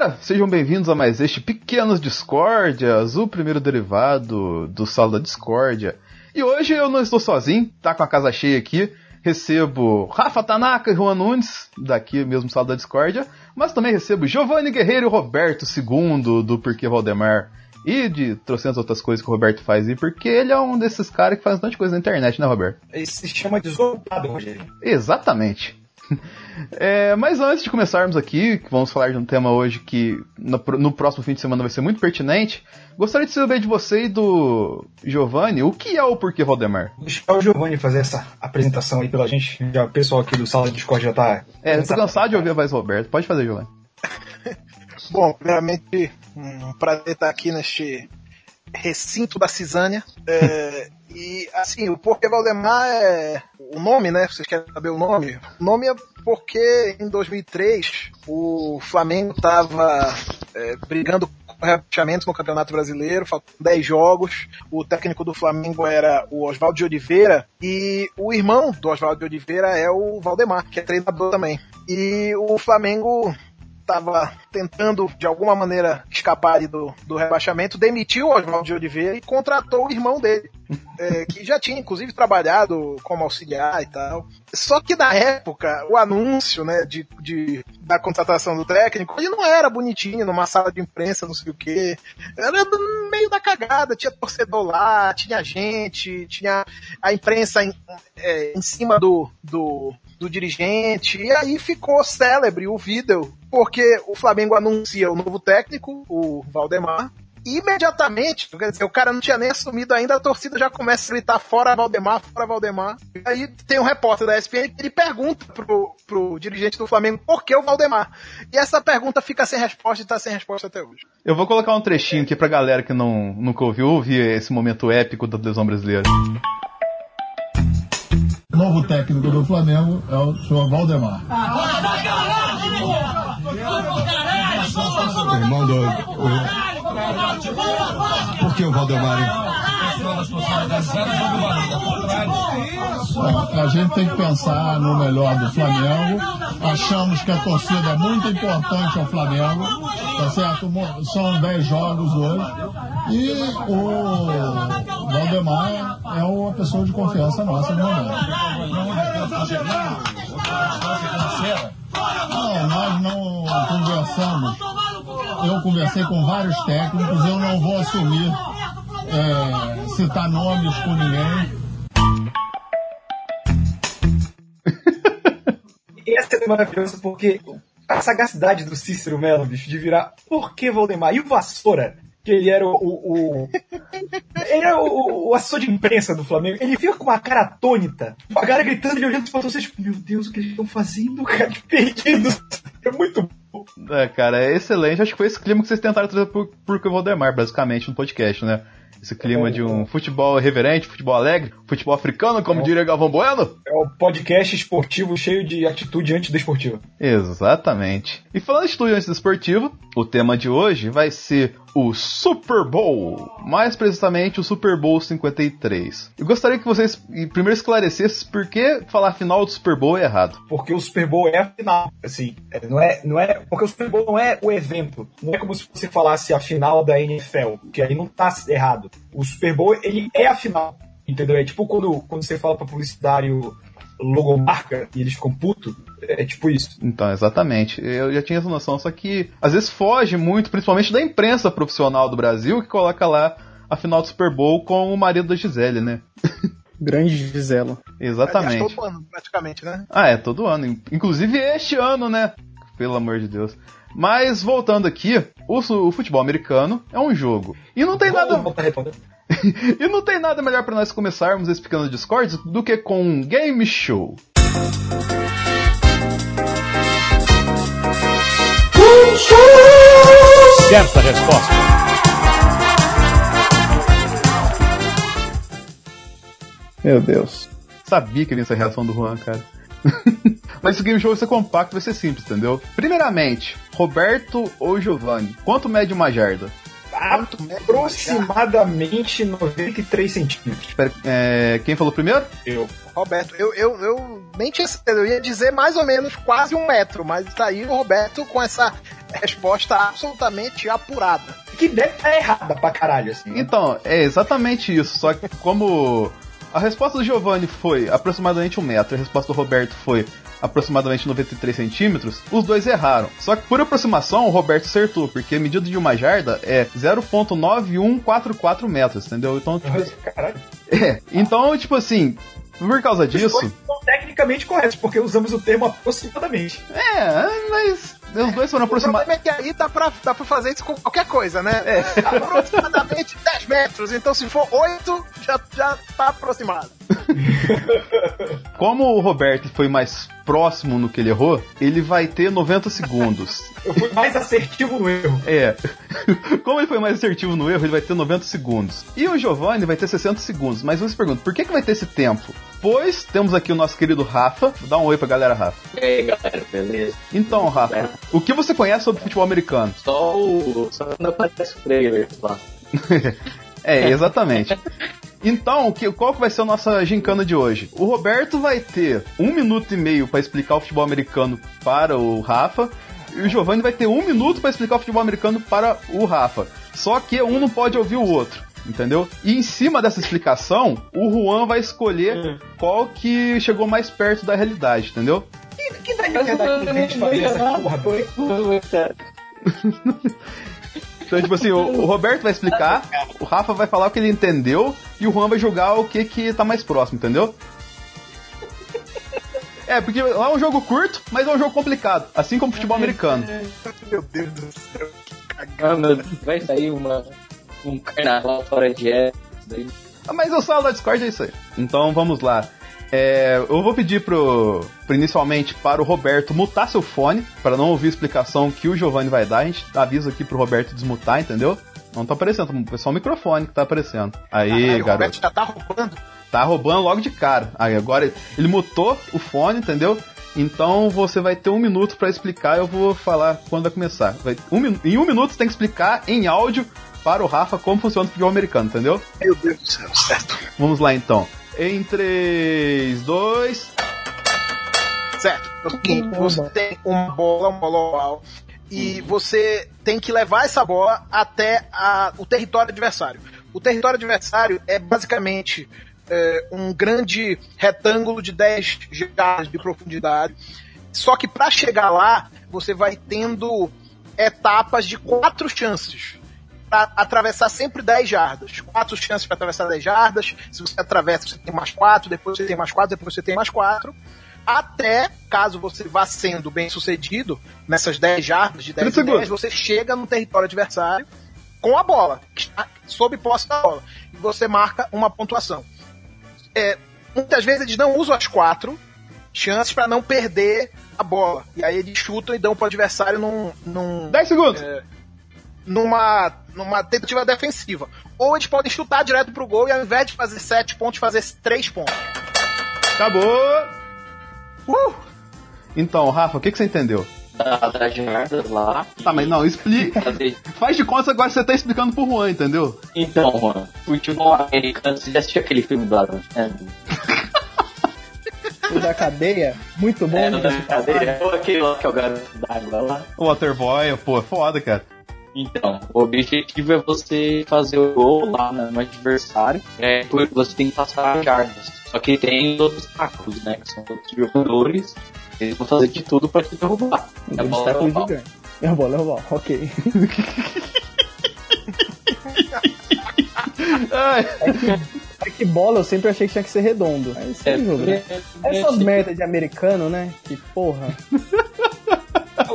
Galera, sejam bem-vindos a mais este Pequenas Discórdias, o primeiro derivado do Sala da Discórdia. E hoje eu não estou sozinho, tá com a casa cheia aqui. Recebo Rafa Tanaka e Juan Nunes, daqui mesmo Sala da Discórdia, mas também recebo Giovanni Guerreiro e Roberto II do Porquê Valdemar. E de trocentas outras coisas que o Roberto faz aí, porque ele é um desses caras que faz tanta coisa na internet, né, Roberto? Ele se chama desocupado, Rogério. Exatamente. É, mas antes de começarmos aqui, que vamos falar de um tema hoje que no, no, próximo fim de semana vai ser muito pertinente, gostaria de saber de você e do Giovanni, o que é o Porquê Valdemar? Vou deixar o Giovanni fazer essa apresentação aí pela gente. Já, o pessoal aqui do Sala de Discord já tá. É, eu tô cansado de ouvir a voz do Roberto. Pode fazer, Giovanni. Bom, primeiramente, um prazer estar aqui neste recinto da Cisânia. É, e assim, o Porquê Valdemar é o nome, né? Vocês querem saber o nome? O nome é porque em 2003 o Flamengo estava é, brigando com rebaixamentos no Campeonato Brasileiro, faltam 10 jogos. O técnico do Flamengo era o Oswaldo de Oliveira e o irmão do Oswaldo de Oliveira é o Valdemar, que é treinador também. E o Flamengo estava tentando, de alguma maneira, escapar do, do rebaixamento, demitiu o Oswaldo de Oliveira e contratou o irmão dele, é, que já tinha, inclusive, trabalhado como auxiliar e tal. Só que na época, o anúncio né, de, de, da contratação do técnico, ele não era bonitinho, numa sala de imprensa, não sei o quê. Era no meio da cagada, tinha torcedor lá, tinha gente, tinha a imprensa em, é, em cima do, do, do dirigente, e aí ficou célebre o vídeo, porque o Flamengo anuncia o novo técnico, o Valdemar, imediatamente, quer dizer, o cara não tinha nem assumido ainda, a torcida já começa a gritar fora Valdemar, fora Valdemar. E aí tem um repórter da ESPN que ele pergunta pro, pro dirigente do Flamengo por que o Valdemar. E essa pergunta fica sem resposta e tá sem resposta até hoje. Eu vou colocar um trechinho aqui pra galera que não, nunca ouviu ouvir esse momento épico da televisão brasileira. O novo técnico do Flamengo é o senhor Valdemar. Irmão do. Por que o Valdemar? A gente tem que pensar no melhor do Flamengo. Achamos que a torcida é muito importante ao Flamengo. Tá certo? São 10 jogos hoje. E o Valdemar é uma pessoa de confiança nossa no momento. Não, nós não conversamos. Eu conversei com vários técnicos, eu não vou assumir é, citar nomes com ninguém. Essa é maravilhosa porque a sagacidade do Cícero Melo, bicho, de virar por que Valdemar? E o Vassoura? que ele era o. o, o ele era o, o, assessor de imprensa do Flamengo. Ele fica com uma cara atônita, a cara gritando e olhando para vocês, tipo, meu Deus, o que eles estão fazendo, cara? Perdidos. É muito. É, cara, é excelente. Acho que foi esse clima que vocês tentaram trazer por, por Valdemar, basicamente, no podcast, né? Esse clima é, de um futebol reverente, futebol alegre, futebol africano, como é, diria Galvão Bueno. É o podcast esportivo cheio de atitude antidesportiva. Exatamente. E falando de atitude antidesportiva, o tema de hoje vai ser o Super Bowl, mais precisamente o Super Bowl 53. Eu gostaria que vocês primeiro esclarecessem por que falar final do Super Bowl é errado. Porque o Super Bowl é a final, assim, não é, não é, porque o Super Bowl não é o evento, não é como se você falasse a final da NFL, que aí não tá errado. O Super Bowl, ele é a final, entendeu? É tipo quando, quando você fala para publicitário logomarca e eles ficam putos. É tipo isso. Então, exatamente. Eu já tinha essa noção, só que às vezes foge muito, principalmente da imprensa profissional do Brasil, que coloca lá a final do Super Bowl com o marido da Gisele, né? Grande Gisela. Exatamente. É, todo ano, praticamente, né? Ah, é, todo ano. Inclusive este ano, né? Pelo amor de Deus. Mas voltando aqui, o, o futebol americano é um jogo. E não tem nada. e não tem nada melhor para nós começarmos esse pequeno Discord do que com um game show. Certa resposta. Meu Deus. Sabia que ia vir essa reação do Juan, cara. Mas se o game show vai ser compacto, vai ser simples, entendeu? Primeiramente, Roberto ou Giovanni, quanto mede uma jarda? Aproximadamente 93 centímetros. Espera, é, quem falou primeiro? Eu. Roberto, eu, eu, eu nem tinha certeza, eu ia dizer mais ou menos quase um metro, mas tá aí o Roberto com essa resposta absolutamente apurada. Que deve estar errada pra caralho, assim. né? Então, é exatamente isso. Só que como a resposta do Giovanni foi aproximadamente um metro, a resposta do Roberto foi aproximadamente 93 centímetros, os dois erraram. Só que por aproximação, o Roberto acertou, porque a medida de uma jarda é 0.9144 metros, entendeu? Então, tipo, Caralho. é. Então, tipo assim, por causa disso. são tecnicamente corretos, porque usamos o termo aproximadamente. É, mas os dois foram O problema aproximados. é que aí dá pra, dá pra fazer isso com qualquer coisa, né? É. Aproximadamente 10 metros, então se for 8, já, já tá aproximado. Como o Roberto foi mais próximo no que ele errou, ele vai ter 90 segundos. Eu fui mais assertivo no erro. É. Como ele foi mais assertivo no erro, ele vai ter 90 segundos. E o Giovanni vai ter 60 segundos. Mas você pergunta, por que, que vai ter esse tempo? Pois temos aqui o nosso querido Rafa. Dá um oi pra galera, Rafa. E aí, galera, beleza? Então, Rafa, o que você conhece sobre futebol americano? Só o. Só quando aparece o trailer lá. É, exatamente. Então, o que- qual que vai ser a nossa gincana de hoje? O Roberto vai ter um minuto e meio para explicar o futebol americano para o Rafa, e o Giovanni vai ter um minuto para explicar o futebol americano para o Rafa. Só que um não pode ouvir o outro, entendeu? E em cima dessa explicação, o Juan vai escolher qual que chegou mais perto da realidade, entendeu? Que, gente fazer essa porra? Então, tipo assim, o, o Roberto vai explicar, o Rafa vai falar o que ele entendeu e o Juan vai julgar o que que tá mais próximo, entendeu? É, porque lá é um jogo curto, mas é um jogo complicado, assim como o futebol americano. Meu Deus do céu. Ah, meu Deus, vai sair uma, um carnaval fora de época. daí. Ah, Mas o sala da Discord é isso aí. Então vamos lá. É, eu vou pedir pro, pro inicialmente para o Roberto mutar seu fone, para não ouvir a explicação que o Giovanni vai dar. A gente avisa aqui pro Roberto desmutar, entendeu? Não tá aparecendo, é só o microfone que tá aparecendo. Aí, Caralho, o garoto. Roberto já tá roubando. Tá roubando logo de cara. Aí agora ele mutou o fone, entendeu? Então você vai ter um minuto pra explicar. Eu vou falar quando vai começar. Vai, um, em um minuto você tem que explicar em áudio para o Rafa como funciona o futebol americano, entendeu? Meu Deus do céu, certo. Vamos lá então. Em 3, 2. Certo. É o seguinte, você tem uma bola, uma bola oval, e você tem que levar essa bola até a- o território adversário. O território adversário é basicamente é, um grande retângulo de 10 jardas de profundidade. Só que para chegar lá, você vai tendo etapas de quatro chances para atravessar sempre 10 jardas. Quatro chances para atravessar 10 jardas. Se você atravessa, você tem mais quatro, depois você tem mais quatro, depois você tem mais quatro. Até, caso você vá sendo bem sucedido nessas 10 jardas, de 10 em 30 10, você chega no território adversário com a bola, sob posse da bola. E você marca uma pontuação. É, muitas vezes eles não usam as quatro chances para não perder a bola. E aí eles chutam e dão pro adversário num. num 10 segundos! é, numa, numa tentativa defensiva. Ou eles podem chutar direto pro gol e ao invés de fazer 7 pontos, fazer 3 pontos. Acabou! Uh! Então, Rafa, o que, que você entendeu? Da, das jardas lá. Tá, mas não, explica. Faz de conta agora que você tá explicando pro Juan, entendeu? Então, Juan, futebol americano, você já assistiu aquele filme do Adam Sandler? O da cadeia, muito bom. É, diga-se da de passagem. brincadeira. Ou aquele lá que é o garoto d'água lá. O Waterboy, pô, é foda, cara. Então, o objetivo é você fazer o gol lá no adversário, é, você tem que passar as jardas. Só que tem obstáculos, né? Que são outros jogadores, eles vão fazer de tudo pra te derrubar. É Um bola obstáculo oval. gigante. É a bola, é oval, ok. Ai, É que bola eu sempre achei que tinha que ser redondo. Aí É, né? é, Essas é, merda de americano, né? Que porra.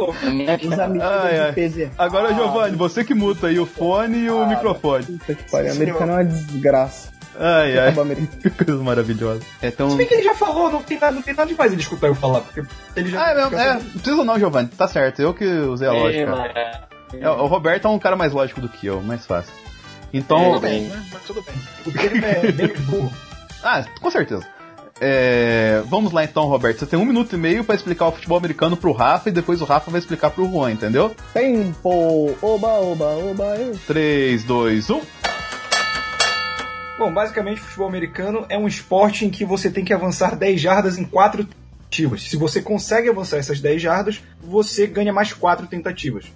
Os amigos Ai, ai. de PZ. agora, Giovanni, você que muta aí o fone e o microfone. Puta que pariu. Americano é uma desgraça. Ai, ai. Que coisa maravilhosa. É tão. Se bem que ele já falou, não tem nada, não tem nada demais ele escutar eu falar, porque ele já. Ah, é mesmo, é, não precisa não, Giovanni. Tá certo, eu que usei a lógica. É, É, o Roberto é um cara mais lógico do que eu, mais fácil. Então, É, Tudo bem, né? Mas tudo bem. O termo é bem burro. Ah, com certeza. É, vamos lá então, Roberto. Você tem um minuto e meio pra explicar o futebol americano pro Rafa e depois o Rafa vai explicar pro Juan, entendeu? Tempo! Oba, oba, oba, eu. 3, 2, 1. Bom, basicamente, o futebol americano é um esporte em que você tem que avançar 10 jardas em 4 tentativas. Se você consegue avançar essas 10 jardas, você ganha mais 4 tentativas.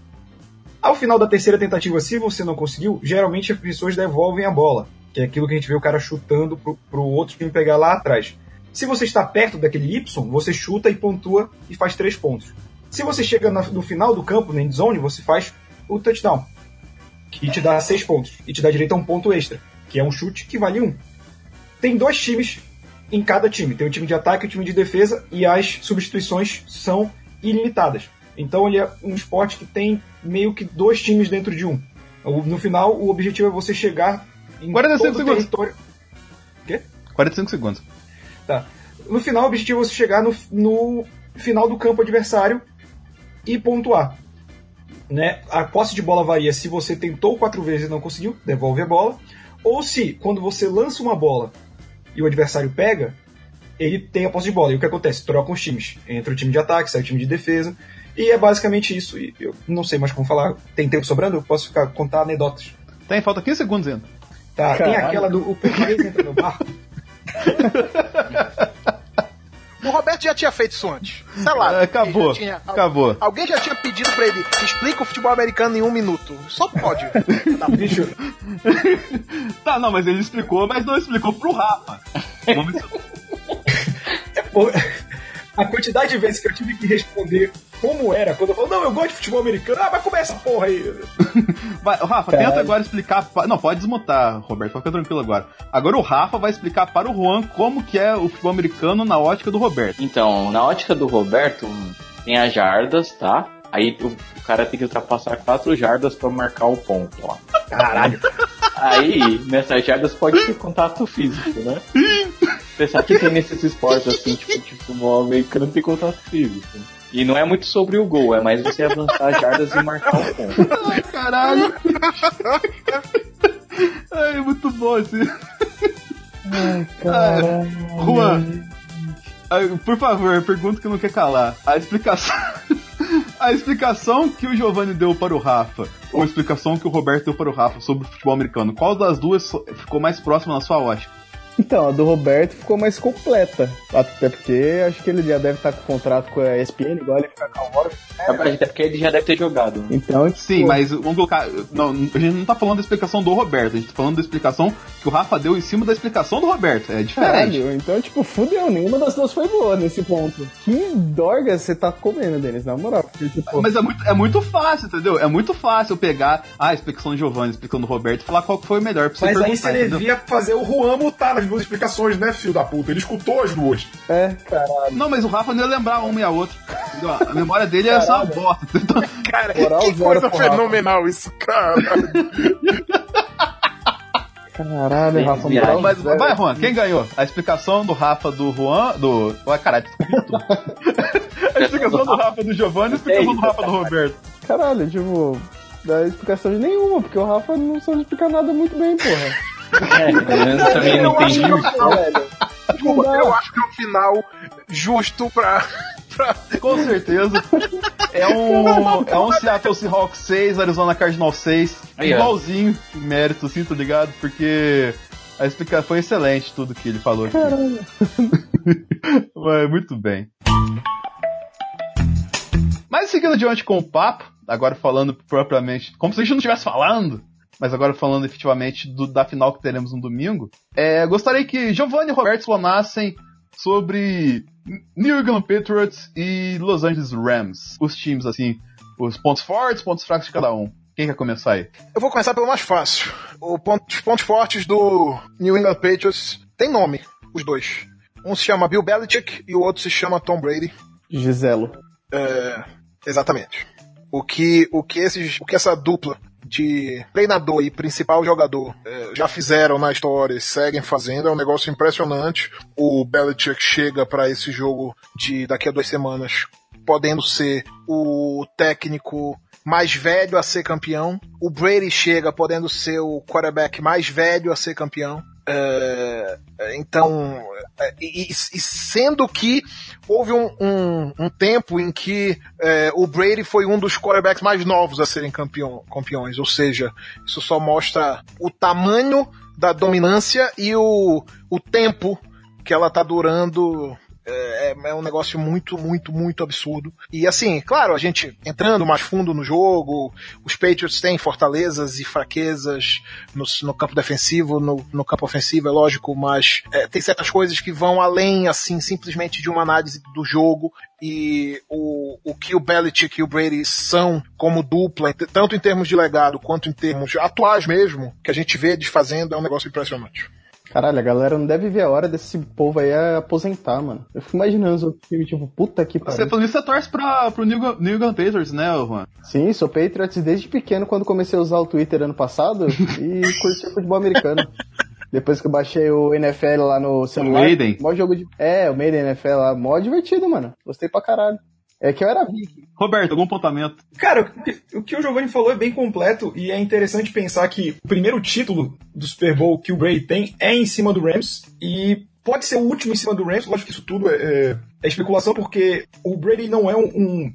Ao final da terceira tentativa, se você não conseguiu, geralmente as pessoas devolvem a bola, que é aquilo que a gente vê o cara chutando pro, pro outro time pegar lá atrás. Se você está perto daquele Y, você chuta e pontua e faz 3 pontos. Se você chega no final do campo, na end zone, você faz o touchdown, que te dá 6 pontos e te dá direito a um ponto extra, que é um chute que vale 1. Tem dois times em cada time. Tem o time de ataque e o time de defesa, e as substituições são ilimitadas. Então ele é um esporte que tem meio que dois times dentro de um. O- No final, o objetivo é você chegar em 45 todo o segundos. território. Quê? 45 segundos. Tá. No final, o objetivo é você chegar no, no final do campo adversário e pontuar. Né? A posse de bola varia se você tentou quatro vezes e não conseguiu, devolve a bola. Ou se, quando você lança uma bola e o adversário pega, ele tem a posse de bola. E o que acontece? Trocam os times. Entra o time de ataque, sai o time de defesa. E é basicamente isso. E eu não sei mais como falar. Tem tempo sobrando? Eu posso ficar, contar anedotas. Tem, falta 15 segundos ainda. Tá, tem Caralho. aquela do o português entra no barco. O Roberto já tinha feito isso antes. Sei lá. É, acabou, tinha- acabou. Alguém já tinha pedido pra ele explica o futebol americano em um minuto. Só pode. Bicho, Tá, não, mas ele explicou, mas não explicou pro Rafa. Vamos Pô, a quantidade de vezes que eu tive que responder como era quando eu falo, não, eu gosto de futebol americano, ah, mas começa essa porra aí. Vai, Rafa, Caralho. tenta agora explicar. pa- Não, pode desmutar, Roberto, fica tranquilo agora. Agora o Rafa vai explicar para o Juan como que é o futebol americano na ótica do Roberto. Então, na ótica do Roberto, tem as jardas, tá? Aí o, o cara tem que ultrapassar quatro jardas pra marcar o ponto, ó. Caralho. Aí, nessas jardas pode ter contato físico, né? Pensar que tem nesses esportes assim, tipo, de futebol americano tem contato físico. E não é muito sobre o gol, é mais você avançar as jardas e marcar o ponto. Caralho! Ai, muito bom esse. Ai, Juan, ai, por favor, pergunta que não quer calar. A explicação. A explicação que o Giovanni deu para o Rafa, ou a explicação que o Roberto deu para o Rafa sobre o futebol americano, qual das duas ficou mais próxima na sua ótica? Então, a do Roberto ficou mais completa. Até porque acho que ele já deve estar com contrato com a ESPN, igual ele fica com a Warner. Até porque ele já deve ter jogado. Então, Sim, mas vamos colocar. Não, a gente não tá falando da explicação do Roberto, a gente tá falando da explicação que o Rafa deu em cima da explicação do Roberto. É diferente. Caralho, então, tipo, fudeu, nenhuma das duas foi boa nesse ponto. Que dorga você tá comendo, Denis, na moral. Porque, tipo, Mas é muito, é muito fácil, entendeu? É muito fácil pegar a explicação do Giovanni, a explicação do Roberto e falar qual foi o melhor pra você Mas aí entendeu? devia fazer o Juan mutar as duas explicações, né, filho da puta? Ele escutou as duas. é, caralho. Não, mas o Rafa não ia lembrar uma e a outra. A memória dele é só bosta. Então, Cara, Moral que coisa Rafa. fenomenal isso, cara. Caralho, Rafa, moral mas zero. vai, Juan, quem ganhou? A explicação do Rafa do Juan. Do. Ué, caralho, A explicação do Rafa do Giovanni e a explicação do Rafa do Roberto. Caralho, tipo, dá explicação de nenhuma, porque o Rafa não sabe explicar nada muito bem, porra. É, eu também não Eu acho entendi. que é o final, Velho. desculpa, eu acho que é o final justo pra. pra... Com certeza. É um, é um Seattle Seahawks 6, Arizona Cardinals 6. Aí, igualzinho, mérito, assim, tá ligado? Porque a explicação foi excelente tudo que ele falou aqui. Caralho. Mas, muito bem. Mas seguindo adiante com o papo, agora falando propriamente, como se a gente não estivesse falando, mas agora falando efetivamente do- da final que teremos no domingo, é, gostaria que Giovanni e Roberto explanassem sobre New England Patriots e Los Angeles Rams. Os times, assim, os pontos fortes, pontos fracos de cada um. Quem quer começar aí? Eu vou começar pelo mais fácil. O ponto- os pontos fortes do New England Patriots tem nome, os dois. Um se chama Bill Belichick e o outro se chama Tom Brady. Giselo. É, exatamente. O que, o que esses, o que essa dupla de treinador e principal jogador é, já fizeram na história e seguem fazendo é um negócio impressionante. O Belichick chega para esse jogo de daqui a duas semanas podendo ser o técnico mais velho a ser campeão. O Brady chega podendo ser o quarterback mais velho a ser campeão. É, então, é, e, e sendo que houve um, um, um tempo em que é, o Brady foi um dos quarterbacks mais novos a serem campeão, campeões, ou seja, isso só mostra o tamanho da dominância e o, o tempo que ela tá durando é, é, um negócio muito, muito, muito absurdo. E assim, claro, a gente entrando mais fundo no jogo, os Patriots têm fortalezas e fraquezas no, no campo defensivo, no, no, campo ofensivo, é lógico, mas é, tem certas coisas que vão além, assim, simplesmente de uma análise do jogo e o, o que o Belichick e o Brady são como dupla, tanto em termos de legado quanto em termos atuais mesmo, que a gente vê desfazendo, é um negócio impressionante. Caralho, a galera não deve ver a hora desse povo aí aposentar, mano. Eu fico imaginando o time, tipo, puta que pariu. Você falou isso, você torce pra, pro New, New England Patriots, né, Juan? Sim, sou Patriots desde pequeno, quando comecei a usar o Twitter ano passado, e curti futebol americano. Depois que eu baixei o NFL lá no celular. O Maiden? Mó jogo de... É, o Maiden NFL lá, mó divertido, mano. Gostei pra caralho. É que eu era Viking. Roberto, algum apontamento? Cara, o que o Giovanni falou é bem completo e é interessante pensar que o primeiro título do Super Bowl que o Brady tem é em cima do Rams e pode ser o último em cima do Rams. Lógico que isso tudo é, é, é especulação porque o Brady não é um, um,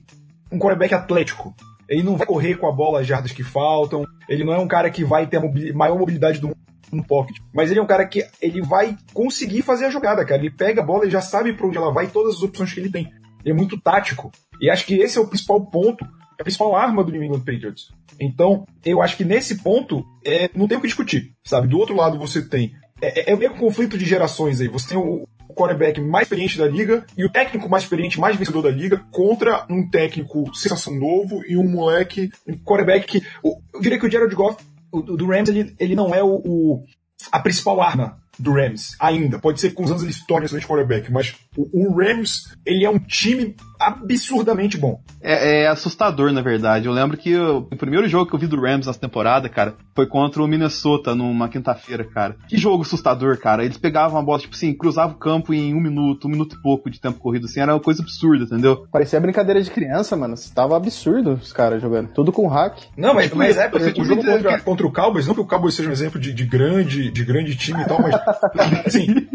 um quarterback atlético. Ele não vai correr com a bola as jardas que faltam. Ele não é um cara que vai ter a maior mobilidade do mundo no pocket. Mas ele é um cara que ele vai conseguir fazer a jogada, cara. Ele pega a bola e já sabe para onde ela vai e todas as opções que ele tem. Ele é muito tático. E acho que esse é o principal ponto, a principal arma do New England Patriots. Então, eu acho que nesse ponto, é, não tem o que discutir, sabe? Do outro lado, você tem. É, é, é meio um conflito de gerações aí. Você tem o, o quarterback mais experiente da liga e o técnico mais experiente, mais vencedor da liga, contra um técnico sensação novo e um moleque, um quarterback que. eu diria que o Jared Goff, o, do Rams, ele, ele não é o, o a principal arma do Rams ainda. Pode ser que com os anos ele se torne excelente quarterback, mas o, o Rams, ele é um time absurdamente bom. É, é, assustador, na verdade. Eu lembro que o, o primeiro jogo que eu vi do Rams nessa temporada, cara, foi contra o Minnesota numa quinta-feira, cara. Que jogo assustador, cara. Eles pegavam a bola, tipo assim, cruzavam o campo em um minuto, um minuto e pouco de tempo corrido, assim, era uma coisa absurda, entendeu? Parecia brincadeira de criança, mano. Tava absurdo os caras jogando. Tudo com hack. Não, mas, mas é, porque o jogo contra, contra o Cowboys, não que o Cowboys seja um exemplo de, de grande, de grande time e tal, mas assim,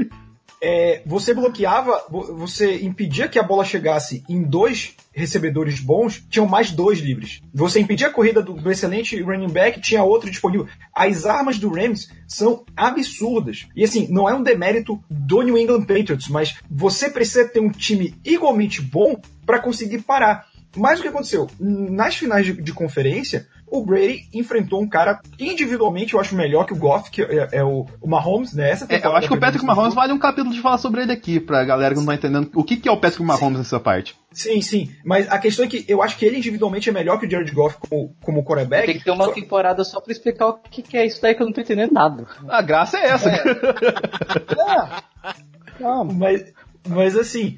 é, você bloqueava, você impedia que a bola chegasse em dois recebedores bons, tinham mais dois livres. Você impedia a corrida do, do, excelente running back, tinha outro disponível. As armas do Rams são absurdas. E assim, não é um demérito do New England Patriots, mas você precisa ter um time igualmente bom para conseguir parar. Mas o que aconteceu? Nas finais de, de conferência, o Brady enfrentou um cara individualmente, eu acho melhor que o Goff, que é, é o, o, Mahomes, né? Essa é, eu acho que o Patrick Mahomes vale um capítulo de falar sobre ele aqui, pra galera que não tá entendendo o que, que é o Patrick Mahomes sim. nessa parte. Sim, sim. Mas a questão é que eu acho que ele individualmente é melhor que o Jared Goff como, como quarterback. Tem que ter uma só... temporada só pra explicar o que, que é isso daí que eu não tô entendendo nada. A graça é essa. É. é. Calma. Mas, mas assim,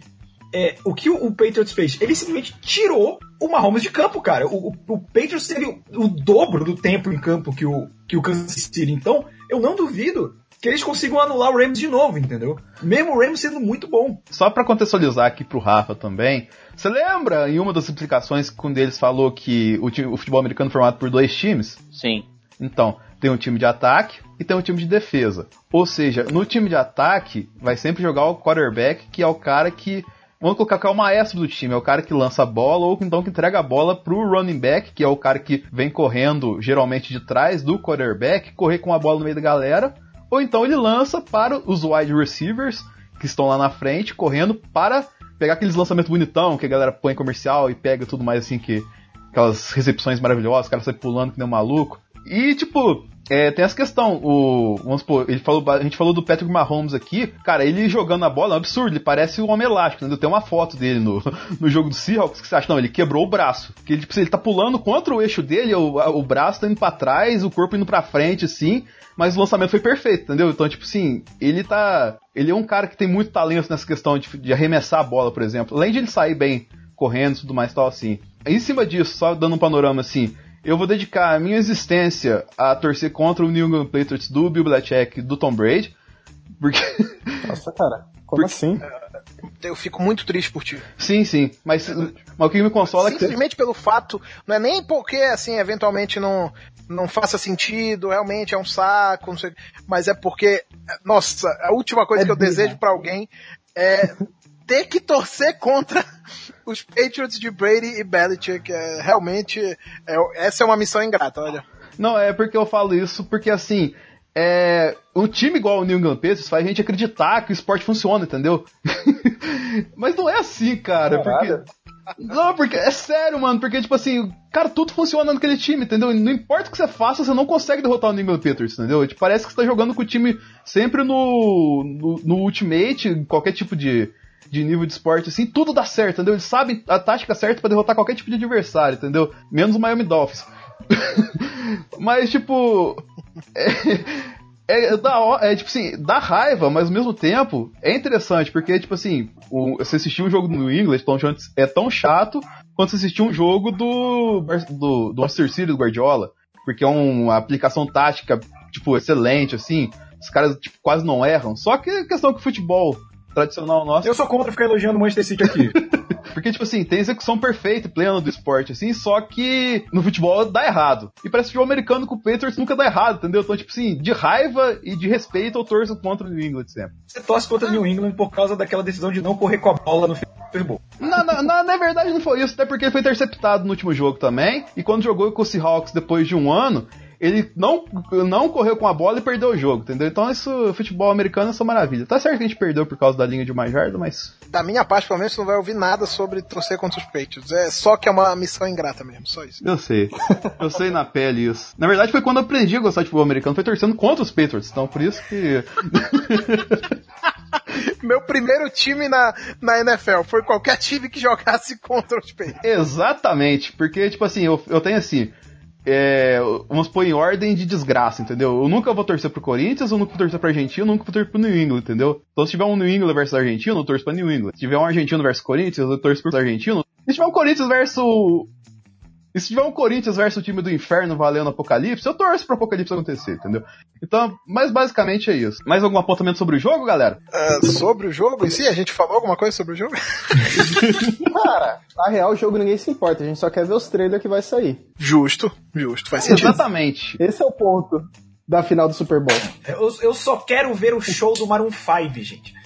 é, o que o, o, Patriots fez? Ele simplesmente tirou o Mahomes de campo, cara. O, o, o Patriots teve o, o, dobro do tempo em campo que o, que o Kansas City. Então, eu não duvido que eles consigam anular o Rams de novo, entendeu? Mesmo o Rams sendo muito bom. Só para contextualizar aqui pro Rafa também, você lembra em uma das explicações que um deles falou que o, o futebol americano é formado por dois times? Sim. Então, tem um time de ataque e tem um time de defesa. Ou seja, no time de ataque vai sempre jogar o quarterback, que é o cara que Vamos colocar é o maestro do time, é o cara que lança a bola ou então que entrega a bola pro running back, que é o cara que vem correndo geralmente de trás do quarterback, correr com a bola no meio da galera, ou então ele lança para os wide receivers que estão lá na frente correndo para pegar aqueles lançamentos bonitão que a galera põe comercial e pega tudo mais assim que aquelas recepções maravilhosas, o cara sai pulando que nem um maluco. E tipo, é, tem essa questão, o, vamos supor, ele falou, a gente falou do Patrick Mahomes aqui, cara, ele jogando a bola é um absurdo, ele parece um homem elástico, né? Tem uma foto dele no, no jogo do Seahawks que você acha, não, ele quebrou o braço, que ele, tipo, ele tá pulando contra o eixo dele, o, o braço tá indo pra trás, o corpo indo pra frente, assim, mas o lançamento foi perfeito, entendeu? Então, tipo assim, ele tá, ele é um cara que tem muito talento nessa questão de, de arremessar a bola, por exemplo, além de ele sair bem correndo e tudo mais tal, assim. Em cima disso, só dando um panorama assim, eu vou dedicar a minha existência a torcer contra o New England Patriots do Bill Belichick do Tom Brady. Porque. Nossa, cara. Como porque, assim? eu fico muito triste por ti. Sim, sim. Mas, mas o que me consola é que. Simplesmente pelo fato, não é nem porque, assim, eventualmente não, não faça sentido, realmente é um saco, não sei, mas é porque, nossa, a última coisa É que eu desejo pra alguém é ter que torcer contra os Patriots de Brady e Belichick. É, realmente, é, essa é uma missão ingrata, olha. Não, é porque eu falo isso, porque assim. É, um time igual o New England Patriots faz a gente acreditar que o esporte funciona, entendeu? Mas não é assim, cara. Porque, não, porque é sério, mano. Porque, tipo assim, cara, tudo funciona naquele time, entendeu? Não importa o que você faça, você não consegue derrotar o New England Patriots, entendeu? Tipo, parece que você tá jogando com o time sempre no, no, no Ultimate, em qualquer tipo de, de nível de esporte, assim, tudo dá certo, entendeu? Eles sabem a tática certa pra derrotar qualquer tipo de adversário, entendeu? Menos o Miami Dolphins. Mas, tipo. É, é, da, ho- é tipo assim, dá raiva, mas ao mesmo tempo é interessante, porque, tipo assim, o, você assistir um jogo do New England tão, é tão chato quanto você assistir um jogo do, do, do Manchester City, do Guardiola. Porque é uma aplicação tática, tipo, excelente, assim. Os caras, tipo, quase não erram. Só que é questão que o futebol tradicional nosso. Eu sou contra ficar elogiando o Manchester City aqui. Porque, tipo assim, tem execução perfeita e plena do esporte, assim, só que no futebol dá errado. E parece que o futebol americano com o Patriots nunca dá errado, entendeu? Então, tipo assim, de raiva e de respeito eu torço contra o New England sempre. Você torce contra o New England por causa daquela decisão de não correr com a bola no Super Bowl. Na, na, na, na verdade não foi isso, até porque ele foi interceptado no último jogo também. E quando jogou com o Seahawks depois de um ano, ele não, não correu com a bola e perdeu o jogo, entendeu? Então isso, futebol americano é só maravilha. Tá certo que a gente perdeu por causa da linha de uma jarda, mas. Da minha parte, pelo menos, você não vai ouvir nada sobre torcer contra os Patriots. É só que é uma missão ingrata mesmo, só isso. Eu sei. Eu sei na pele isso. Na verdade foi quando eu aprendi a gostar de futebol americano, foi torcendo contra os Patriots. Então por isso que. Meu primeiro time na, na NFL foi qualquer time que jogasse contra os Patriots. Exatamente, porque, tipo assim, eu, eu tenho assim. É, vamos pôr em ordem de desgraça, entendeu? Eu nunca vou torcer pro Corinthians, eu nunca vou torcer pra Argentina, eu nunca vou torcer pro New England, entendeu? Então se tiver um New England versus Argentina, eu torço pra New England. Se tiver um Argentino versus Corinthians, eu torço pro Argentino. Se tiver um Corinthians versus. E se tiver um Corinthians versus o time do inferno valendo Apocalipse, eu torço pro Apocalipse acontecer, entendeu? Então, mas basicamente é isso. Mais algum apontamento sobre o jogo, galera? Uh, sobre o jogo em si? A gente falou alguma coisa sobre o jogo? Cara, na real, o jogo ninguém se importa, a gente só quer ver os trailers que vai sair. Justo, justo, faz sentido. Exatamente. Esse é o ponto da final do Super Bowl. Eu, eu só quero ver o show do Maroon 5, gente.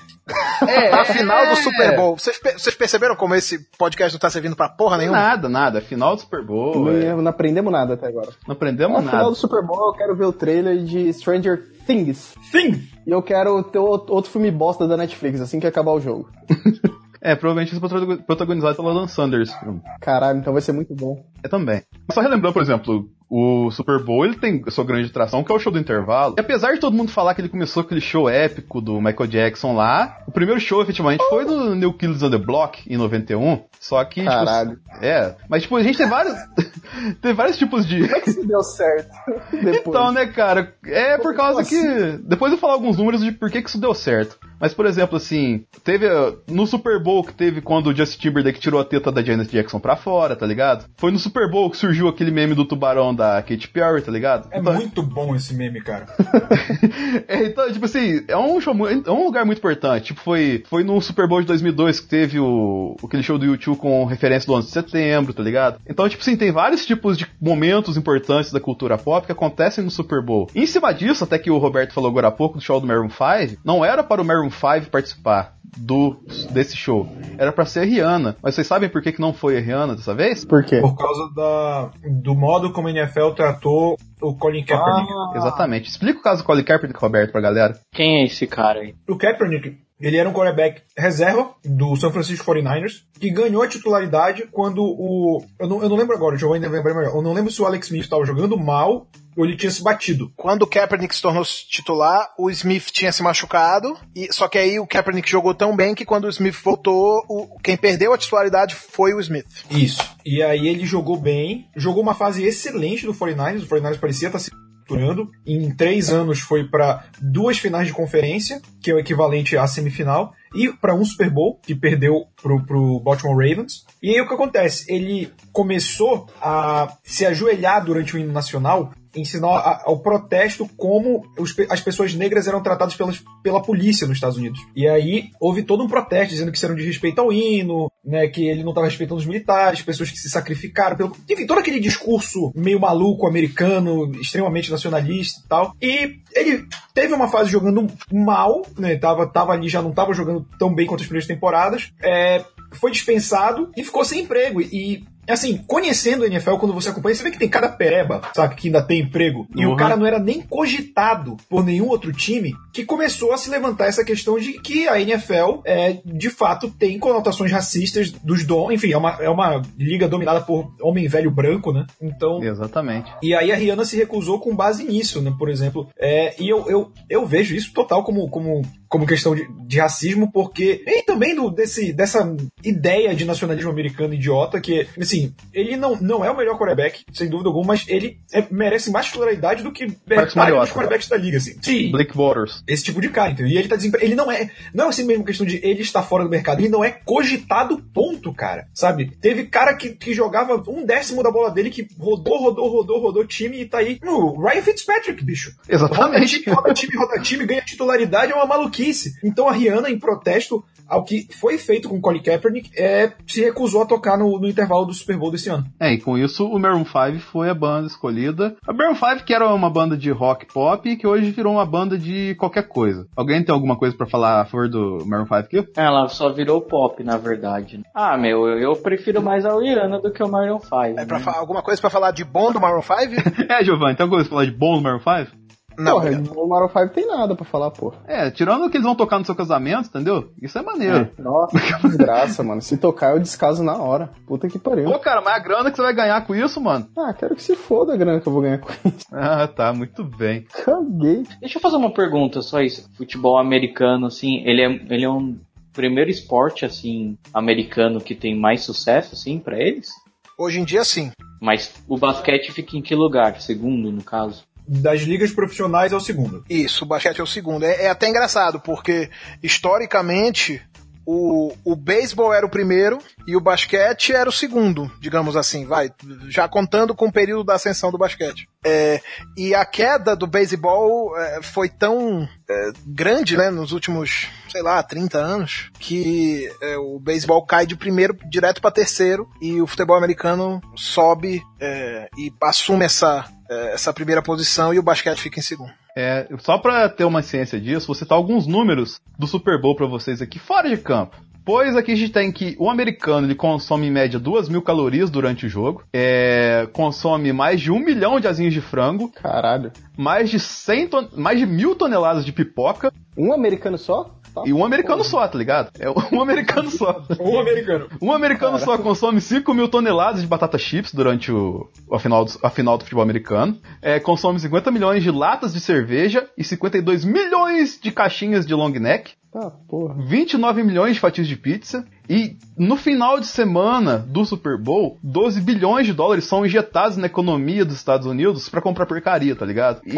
É, a final do Super Bowl. Vocês, vocês perceberam como esse podcast não tá servindo pra porra nenhuma? Nada, nada. Final do Super Bowl. Não, é... não aprendemos nada até agora. Não aprendemos Na nada. final do Super Bowl, eu quero ver o trailer de Stranger Things. Sim! E eu quero ter outro filme bosta da Netflix, assim que acabar o jogo. É, provavelmente isso é protagonizado pelo Adam Sanders. Caralho, então vai ser muito bom. É também. Só relembrando, por exemplo, o Super Bowl ele tem sua grande atração, que é o show do intervalo. E apesar de todo mundo falar que ele começou aquele show épico do Michael Jackson lá, o primeiro show efetivamente foi do New Kids on the Block em 91. Só que, Caralho. tipo. É. Mas, tipo, a gente tem vários. tem vários tipos de. Como é que isso deu certo? Depois. Então, né, cara? É por causa Como que. assim? Depois eu vou falar alguns números de por que, que isso deu certo. Mas, por exemplo, assim, teve. uh, No Super Bowl que teve quando o Justin Timberlake tirou a teta da Janet Jackson pra fora, tá ligado? Foi no Super Bowl que surgiu aquele meme do tubarão da Katy Perry, tá ligado? É Então- muito bom esse meme, cara. é, então, tipo assim, é um show, é um lugar muito importante. Tipo, foi, foi no Super Bowl de 2002 que teve o, aquele show do YouTube com referência do 11 de setembro, tá ligado? Então, tipo assim, tem vários tipos de momentos importantes da cultura pop que acontecem no Super Bowl. E em cima disso, até que o Roberto falou agora há pouco do show do Maroon 5, não era para o Maroon 5 participar do desse show. Era pra ser a Rihanna. Mas vocês sabem por que, que não foi a Rihanna dessa vez? Por quê? Por causa da, do modo como a NFL tratou o Colin Kaepernick. Exatamente. Explica o caso do Colin Kaepernick, Roberto, pra galera. Quem é esse cara aí? O Kaepernick, ele era um quarterback reserva do San Francisco 49ers, que ganhou a titularidade quando o... Eu não, eu não lembro agora, o João ainda lembra melhor. Eu não lembro se o Alex Smith estava jogando mal ou ele tinha se batido. Quando o Kaepernick se tornou titular, o Smith tinha se machucado, e só que aí o Kaepernick jogou tão bem que quando o Smith voltou, o, quem perdeu a titularidade foi o Smith. Isso. E aí ele jogou bem, jogou uma fase excelente do 49ers, o 49ers parecia estar se estruturando. Em três anos foi para duas finais de conferência, que é o equivalente à semifinal, e para um Super Bowl, que perdeu pro, pro Baltimore Ravens. E aí o que acontece? Ele começou a se ajoelhar durante o hino nacional ensinou a- ao protesto como os as pessoas negras eram tratadas pelas, pela polícia nos Estados Unidos. E aí houve todo um protesto dizendo que isso era um desrespeito ao hino, né, que ele não estava respeitando os militares, pessoas que se sacrificaram, pelo, enfim, todo aquele discurso meio maluco americano, extremamente nacionalista e tal. E ele teve uma fase jogando mal, né, tava, tava ali, já não tava jogando tão bem quanto as primeiras temporadas, é, foi dispensado e ficou sem emprego. E Assim, conhecendo a NFL, quando você acompanha, você vê que tem cada pereba, sabe, que ainda tem emprego. E o Uhum. cara não era nem cogitado por nenhum outro time que começou a se levantar essa questão de que a NFL, é, de fato, tem conotações racistas dos dom. Enfim, é uma, é uma liga dominada por homem velho branco, né? Então. Exatamente. E aí a Rihanna se recusou com base nisso, né? Por exemplo. É, e eu, eu, eu vejo isso total como, como, como questão de, de racismo, porque. E também do, desse, dessa ideia de nacionalismo americano idiota, que, assim, ele não, não é o melhor quarterback, sem dúvida alguma, mas ele é- merece mais titularidade do que metade dos quarterbacks da liga, assim. Sim. Blake Waters. Esse tipo de cara, entendeu? E ele tá desempre... Ele não é. Não é assim mesmo questão de ele estar fora do mercado. Ele não é cogitado, ponto, cara. Sabe? Teve cara que, que jogava um décimo da bola dele que rodou, rodou, rodou, rodou time e tá aí. No Ryan Fitzpatrick, bicho. Exatamente. Roda time, roda time, roda time, ganha titularidade, é uma maluquice. Então a Rihanna, em protesto ao que foi feito com o Colin Kaepernick, é, se recusou a tocar no, no intervalo do Super Bowl desse ano. É, e com isso o Maroon 5 foi a banda escolhida. A Maroon 5 que era uma banda de rock pop e que hoje virou uma banda de qualquer coisa. Alguém tem alguma coisa pra falar a favor do Maroon 5 aqui? Ela só virou pop, na verdade. Ah, meu, eu, eu prefiro mais a Rihanna do que o Maroon 5. É pra fa- alguma coisa pra falar de bom do Maroon 5? é, Giovanni, tem alguma coisa pra falar de bom do Maroon 5? Não, Porra, o Maroon 5 tem nada pra falar, pô. É, tirando que eles vão tocar no seu casamento, entendeu? Isso é maneiro. Nossa, que desgraça, mano. Se tocar, eu descaso na hora. Puta que pariu. Pô, cara, mas a grana que você vai ganhar com isso, mano? Ah, quero que se foda a grana que eu vou ganhar com isso. Ah, tá, muito bem. Caguei. Deixa eu fazer uma pergunta, só isso. Futebol americano, assim, ele é, ele é um primeiro esporte, assim, americano que tem mais sucesso, assim, pra eles? Hoje em dia, sim. Mas o basquete fica em que lugar? Segundo, no caso? Das ligas profissionais é o segundo. Isso, o basquete é o segundo. É, é até engraçado, porque historicamente o, o beisebol era o primeiro e o basquete era o segundo, digamos assim, vai, já contando com o período da ascensão do basquete. É, e a queda do beisebol é, foi tão é, grande, né, nos últimos, sei lá, 30 anos, que é, o beisebol cai de primeiro direto para terceiro e o futebol americano sobe é, e assume essa, essa primeira posição e o basquete fica em segundo. É, só pra ter uma ciência disso, vou citar alguns números do Super Bowl pra vocês aqui fora de campo. Pois aqui a gente tem que o americano ele consome em média 2 mil calorias durante o jogo, é, consome mais de um milhão de asinhos de frango, Caralho. mais de 100 ton- mais de mil toneladas de pipoca Um americano só? E um americano só, tá ligado? É um americano só. Um americano. Um americano só consome 5 mil toneladas de batata chips durante o, a, final do, a final do futebol americano. É, consome 50 milhões de latas de cerveja e 52 milhões de caixinhas de long neck. Tá, porra. 29 milhões de fatias de pizza. E no final de semana do Super Bowl, 12 bilhões de dólares são injetados na economia dos Estados Unidos pra comprar porcaria, tá ligado? E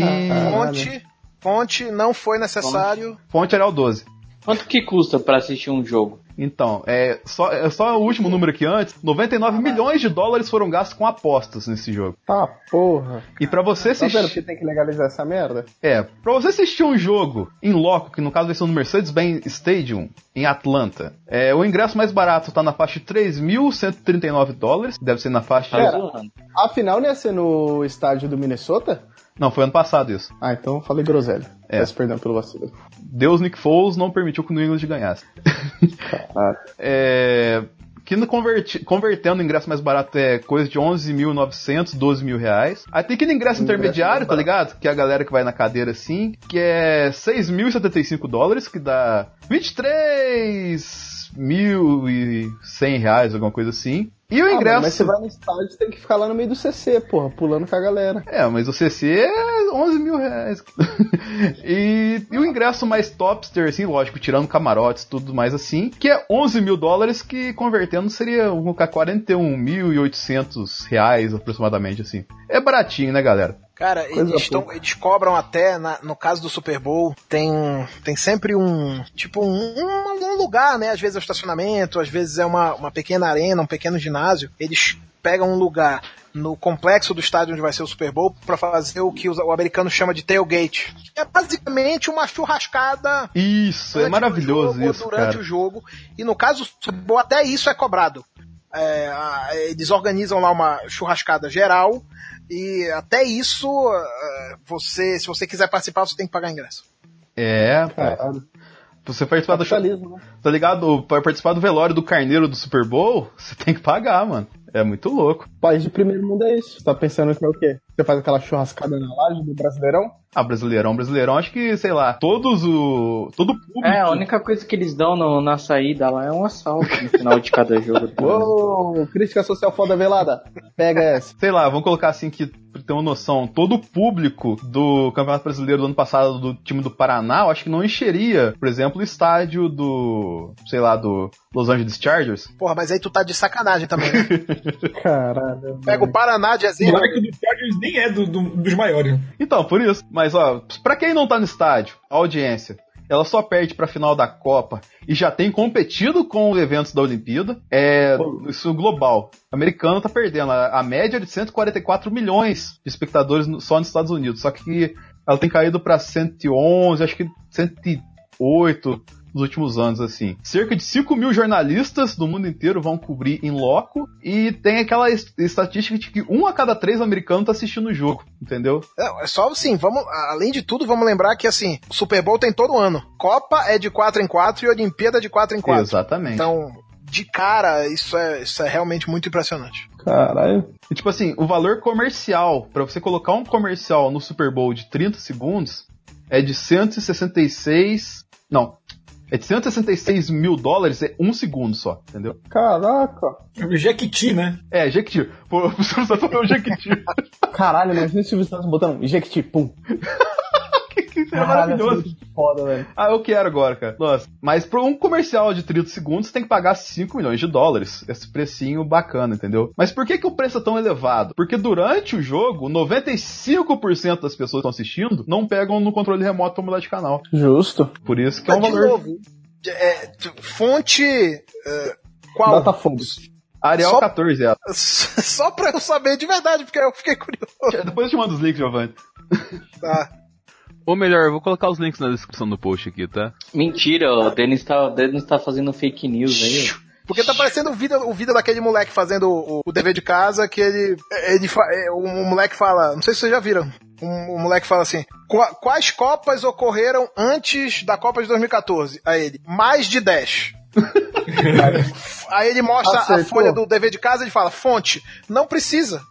Fonte, fonte, não foi necessário. fonte Arial 12. Quanto que custa pra assistir um jogo? Então, é só, é só o último número aqui antes. 99 milhões de dólares foram gastos com apostas nesse jogo. Tá, porra. E pra você Tá vendo assistir. porque tem que legalizar essa merda? É, pra você assistir um jogo em loco, que no caso vai ser no Mercedes-Benz Stadium, em Atlanta, é, o ingresso mais barato tá na faixa de 3.139 dólares, deve ser na faixa Tá de... zoando. Afinal, não ia ser no estádio do Minnesota? Não, foi ano passado isso. Ah, então eu falei groselha. É. Peço perdão pelo vacilo. Deus Nick Foles não permitiu que o New England ganhasse. Caralho. É, que converti- convertendo o ingresso mais barato é coisa de 11.900, 12 mil reais. Aí tem aquele ingresso Ingresso intermediário, tá ligado? Que é a galera que vai na cadeira assim, que é 6.075 dólares, que dá 23.100 reais, alguma coisa assim. E o Ah, ingresso... mas você vai no estádio, tem que ficar lá no meio do CC, porra, pulando com a galera. É, mas o CC é 11 mil reais. e, e o ingresso mais topster, assim, lógico, tirando camarotes e tudo mais assim, que é 11 mil dólares, que convertendo seria colocar 41.800 reais aproximadamente, assim. É baratinho, né, galera? Cara, eles, tão, eles cobram até, na- no caso do Super Bowl, tem, tem sempre um, tipo, um, um- um lugar, né? Às vezes é o estacionamento, às vezes é uma, uma pequena arena, um pequeno ginásio. Eles pegam um lugar no complexo do estádio onde vai ser o Super Bowl pra fazer o que os- o americano chama de tailgate. É basicamente uma churrascada Isso, é maravilhoso jogo, isso, durante cara. o jogo. E no caso do Super Bowl, até isso é cobrado. É, eles organizam lá uma churrascada geral e até isso, é, você, se você quiser participar, você tem que pagar ingresso. É. Caralho. Você participar do Capitalismo, né? Tá ligado? Pra participar do velório do carneiro do Super Bowl, você tem que pagar, mano. É muito louco. País de primeiro mundo é isso. Tá pensando que é o quê? Você faz aquela churrascada na laje do Brasileirão? Ah, Brasileirão, Brasileirão, acho que, sei lá, todos o. Todo o público. É, a única coisa que eles dão no- na saída lá é um assalto no final de cada jogo. Uou, crítica social foda velada. Pega essa. Sei lá, vamos colocar assim que ter uma noção, todo o público do Campeonato Brasileiro do ano passado do time do Paraná, eu acho que não encheria, por exemplo, o estádio do, sei lá, do Los Angeles Chargers. Porra, mas aí tu tá de sacanagem também, né? Caralho. Pega o Paraná de O exemplo. moleque do Chargers nem é do- do- dos maiores. Então, por isso. Mas, ó, pra quem não tá no estádio, a audiência, ela só perde pra final da Copa e já tem competido com os eventos da Olimpíada. É, isso global. O americano tá perdendo. A, a média é de 144 milhões de espectadores só nos Estados Unidos. Só que ela tem caído pra 111, acho que 108 nos últimos anos, assim. Cerca de 5 mil jornalistas do mundo inteiro vão cobrir em loco e tem aquela es- estatística de que um a cada três americanos tá assistindo o jogo, entendeu? É só assim, vamos, além de tudo, vamos lembrar que assim, o Super Bowl tem todo ano. Copa é de 4 em 4 e Olimpíada é de 4 em 4. Exatamente. Então, de cara, isso é, isso é realmente muito impressionante. Caralho. E, tipo assim, o valor comercial, pra você colocar um comercial no Super Bowl de 30 segundos, é de 166. Não. É de 166 mil dólares, é um segundo só, entendeu? Caraca. Jequiti, né? É, Jequiti. Pô, você não sabe o Jequiti. Caralho, imagina se o Silvio Santos botando Jequiti, pum. Isso é maravilhoso. é foda, velho. Ah, eu quero agora, cara. Nossa. Mas pra um comercial de 30 segundos, você tem que pagar 5 milhões de dólares. Esse precinho bacana, entendeu? Mas por que, que o preço é tão elevado? Porque durante o jogo, 95% das pessoas que estão assistindo não pegam no controle remoto pra mudar de canal. Justo. Por isso que é um Mas, de valor. novo, é, fonte. é, qual? Datafogo. Arial Só- 14, é. Só pra eu saber de verdade, porque eu fiquei curioso. Depois eu te mando os links, Giovanni. Tá. Ou melhor, eu vou colocar os links na descrição do post aqui, tá? Mentira, o Denis tá, o Denis tá fazendo fake news aí. Porque tá parecendo o vídeo, o vídeo daquele moleque fazendo o, o dever de casa, que ele. ele fa- é, o, o moleque fala. Não sei se vocês já viram. Um- o moleque fala assim: "Qua- Quais Copas ocorreram antes da Copa de 2014? Aí ele, mais de 10. Aí ele mostra a folha do dever de casa e ele fala: Fonte, não precisa.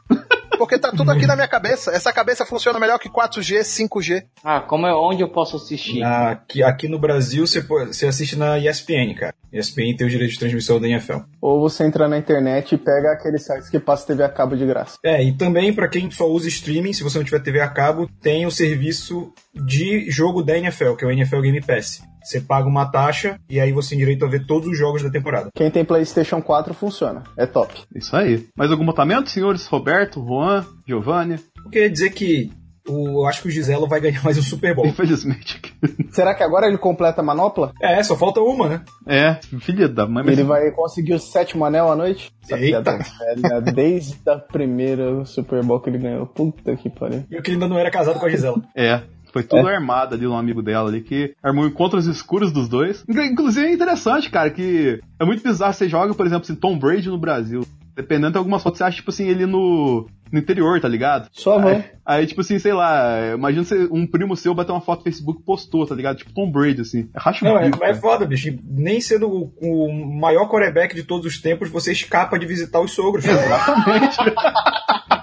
Porque tá tudo aqui na minha cabeça. Essa cabeça funciona melhor que 4G, 5G. Ah, como é onde eu posso assistir? Aqui, aqui no Brasil, você, você assiste na ESPN, cara. ESPN tem o direito de transmissão da NFL. Ou você entra na internet e pega aqueles sites que passa TV a cabo de graça. É, e também pra quem só usa streaming, se você não tiver TV a cabo, tem o serviço de jogo da NFL, que é o NFL Game Pass. Você paga uma taxa e aí você tem direito a ver todos os jogos da temporada. Quem tem PlayStation 4 funciona. É top. Isso aí. Mais algum botamento, senhores? Roberto, Juan, Giovanni? Eu queria dizer que o, eu acho que o Giselo vai ganhar mais um Super Bowl. Infelizmente. Será que agora ele completa a manopla? É, só falta uma, né? É, filha da mãe. mas- Ele vai conseguir o sétimo anel à noite? Eita. velha, desde a primeira Super Bowl que ele ganhou. Puta que pariu. E que ele ainda não era casado com a Gisela. É. Foi tudo armado ali, um amigo dela ali, que armou encontros escuros dos dois. Inclu- Inclusive é interessante, cara, que é muito bizarro. Você joga, por exemplo, assim, Tom Brady no Brasil. Dependendo de algumas fotos, você acha, tipo assim, ele no, no interior, tá ligado? Só vão. Aí, aí, tipo assim, sei lá, imagina você, um primo seu bater uma foto no Facebook e postou, tá ligado? Tipo Tom Brady, assim. Racha o Não, é, bico, é cara. foda, bicho. Nem sendo o, o maior quarterback de todos os tempos, você escapa de visitar os sogros.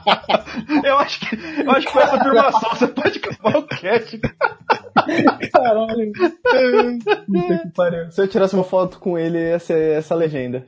Eu acho que, eu acho que com essa afirmação você pode acabar o cast. Caralho. Puta que pariu. Se eu tirasse uma foto com ele, ia ser essa legenda.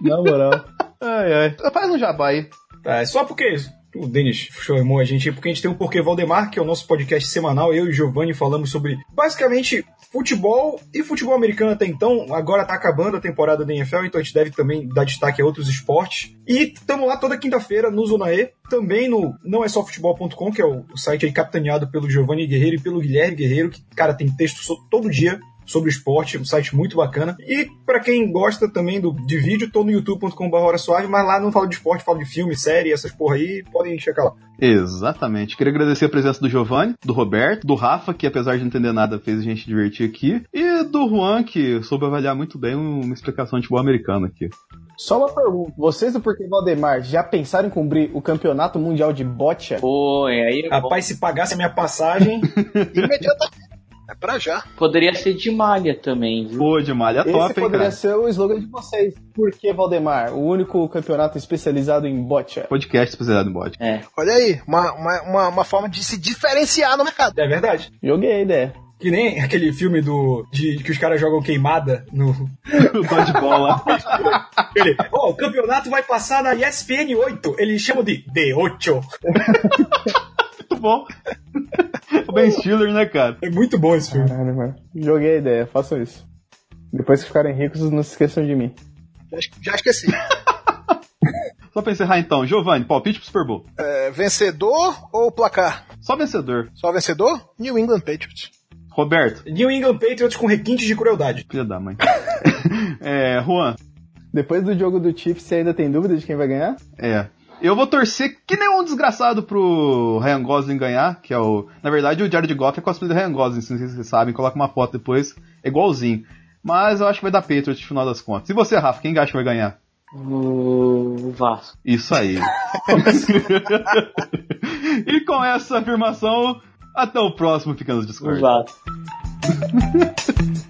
Na moral. Ai, ai. Faz um jabá aí. Tá, é só porque o Denis chamou a gente porque a gente tem o Porquê Valdemar, que é o nosso podcast semanal. Eu e o Giovanni falamos sobre basicamente futebol e futebol americano até então. Agora tá acabando a temporada da NFL, então a gente deve também dar destaque a outros esportes. E estamos lá toda quinta-feira no Zona E, também no não é só futebol.com, que é o site aí capitaneado pelo Giovanni Guerreiro e pelo Guilherme Guerreiro, que, cara, tem texto todo dia sobre esporte, um site muito bacana. E para quem gosta também do, de vídeo, tô no youtube.com.br hora suave, mas lá não falo de esporte, falo de filme, série, essas porra aí, podem checar lá. Exatamente. Queria agradecer a presença do Giovanni, do Roberto, do Rafa, que apesar de não entender nada, fez a gente divertir aqui, e do Juan, que soube avaliar muito bem uma explicação de futebol americano aqui. Só uma pergunta. Vocês do Porquê Valdemar já pensaram em cobrir o campeonato mundial de bocha? Pô, aí é Rapaz, se pagasse a minha passagem. Imediatamente. É pra já. Poderia ser de malha também, viu? Pô, de malha Esse top, hein, poderia cara. ser o slogan de vocês. Por que Valdemar? O único campeonato especializado em bocha. Podcast especializado em bode. É. Olha aí, uma, uma, uma, uma forma de se diferenciar no mercado. É verdade. Joguei a ideia. Que nem aquele filme do de que os caras jogam queimada no. o dodgeball lá. Ele, ó, o campeonato vai passar na ESPN 8. Eles chamam de D8. muito bom. O Ben Stiller, né, cara? É muito bom esse filme. Caralho, mano. Joguei a ideia, façam isso. Depois que ficarem ricos, não se esqueçam de mim. Já, já esqueci. Só pra encerrar então, Giovanni, palpite pro Super Bowl. É, vencedor ou placar? Só vencedor. Só vencedor? New England Patriots. Roberto. New England Patriots com requintes de crueldade. Filha da mãe. é, Juan. Depois do jogo do Chiefs, você ainda tem dúvida de quem vai ganhar? É. Eu vou torcer que nem um desgraçado pro Ryan Gosling ganhar, que é o. Na verdade, o Jared Goff é cosplay do Ryan Gosling, se vocês sabem, coloca uma foto depois, é igualzinho. Mas eu acho que vai dar Patriots no final das contas. E você, Rafa, quem acha que vai ganhar? O Vasco. Isso aí. e com essa afirmação, até o próximo Pequenos Discord. O Vasco.